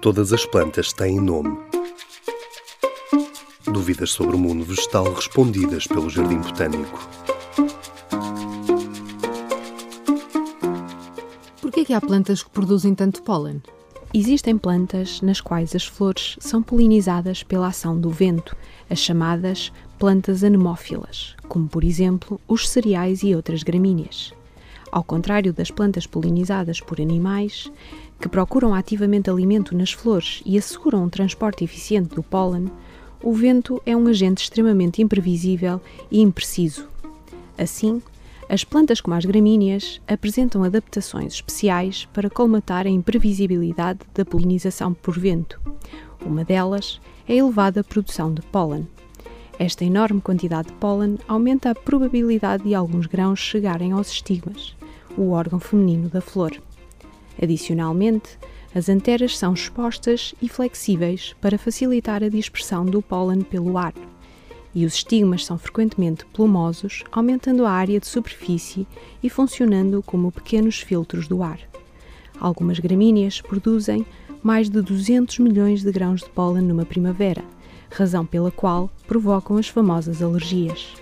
Todas as plantas têm nome. Dúvidas sobre o mundo vegetal respondidas pelo Jardim Botânico. Por que é que há plantas que produzem tanto pólen? Existem plantas nas quais as flores são polinizadas pela ação do vento, as chamadas plantas anemófilas, como por exemplo os cereais e outras gramíneas. Ao contrário das plantas polinizadas por animais, que procuram ativamente alimento nas flores e asseguram um transporte eficiente do pólen, o vento é um agente extremamente imprevisível e impreciso. Assim, as plantas como as gramíneas apresentam adaptações especiais para colmatar a imprevisibilidade da polinização por vento. Uma delas é a elevada produção de pólen. Esta enorme quantidade de pólen aumenta a probabilidade de alguns grãos chegarem aos estigmas, o órgão feminino da flor. Adicionalmente, as anteras são expostas e flexíveis para facilitar a dispersão do pólen pelo ar e os estigmas são frequentemente plumosos, aumentando a área de superfície e funcionando como pequenos filtros do ar. Algumas gramíneas produzem mais de 200 milhões de grãos de pólen numa primavera, razão pela qual provocam as famosas alergias.